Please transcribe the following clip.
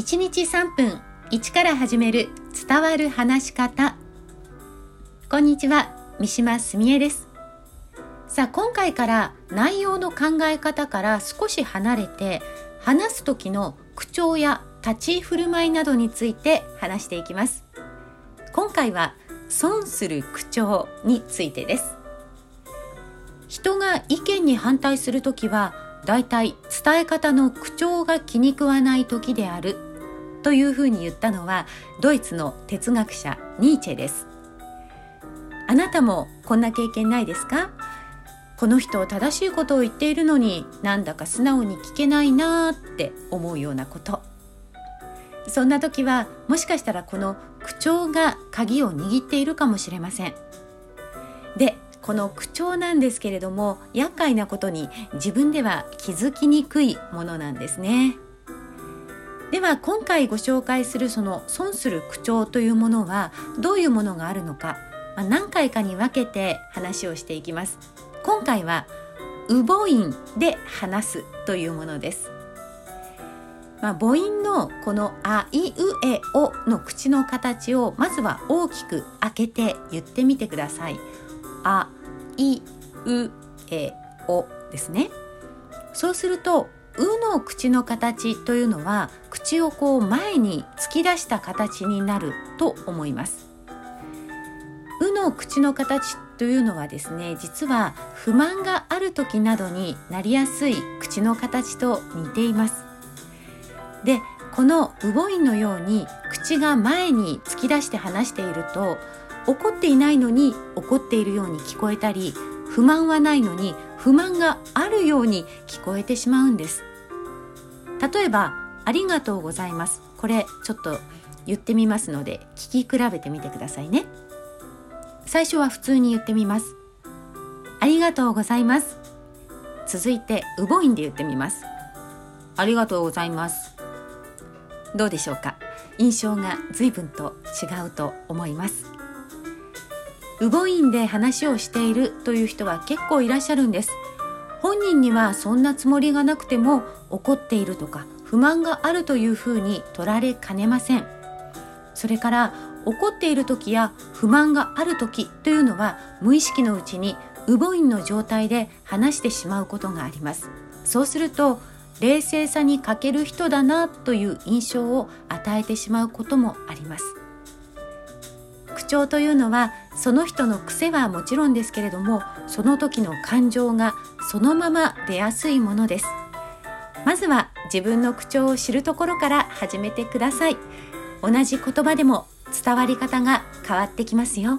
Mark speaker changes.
Speaker 1: 1日3分1から始める伝わる話し方。こんにちは三島澄江です。さあ今回から内容の考え方から少し離れて話す時の口調や立ち居振る舞いなどについて話していきます。今回は損する口調についてです。人が意見に反対する時はだいたい伝え方の口調が気に食わない時である。というふうに言ったのはドイツの哲学者ニーチェです。あなたもこんな経験ないですか？この人正しいことを言っているのになんだか素直に聞けないなーって思うようなこと。そんな時はもしかしたらこの口調が鍵を握っているかもしれません。でこの口調なんですけれども厄介なことに自分では気づきにくいものなんですね。では今回ご紹介するその損する口調というものはどういうものがあるのか、まあ、何回かに分けて話をしていきます。今回はう母音で話すというものです。まあ、母音のこの「あいうえお」の口の形をまずは大きく開けて言ってみてください。あいうえおですね。そうするとうの口の形というのは口をこう前に突き出した形になると思います。うの口の形というのはですね実は不満がある時などになりやすい口の形と似ています。でこのう母音のように口が前に突き出して話していると怒っていないのに怒っているように聞こえたり不満はないのに不満があるように聞こえてしまうんです。例えばありがとうございます。これちょっと言ってみますので聞き比べてみてくださいね。最初は普通に言ってみます。ありがとうございます。続いてう母音で言ってみます。ありがとうございます。どうでしょうか？印象が随分と違うと思います。ウボインで話をしているという人は結構いらっしゃるんです。本人にはそんなつもりがなくても怒っているとか不満があるというふうに取られかねません。それから怒っている時や不満がある時というのは無意識のうちにウボインの状態で話してしまうことがあります。そうすると冷静さに欠ける人だなという印象を与えてしまうこともあります。口調というのはその人の癖はもちろんですけれどもその時の感情がそのまま出やすいものです。まずは自分の口調を知るところから始めてください。同じ言葉でも伝わり方が変わってきますよ。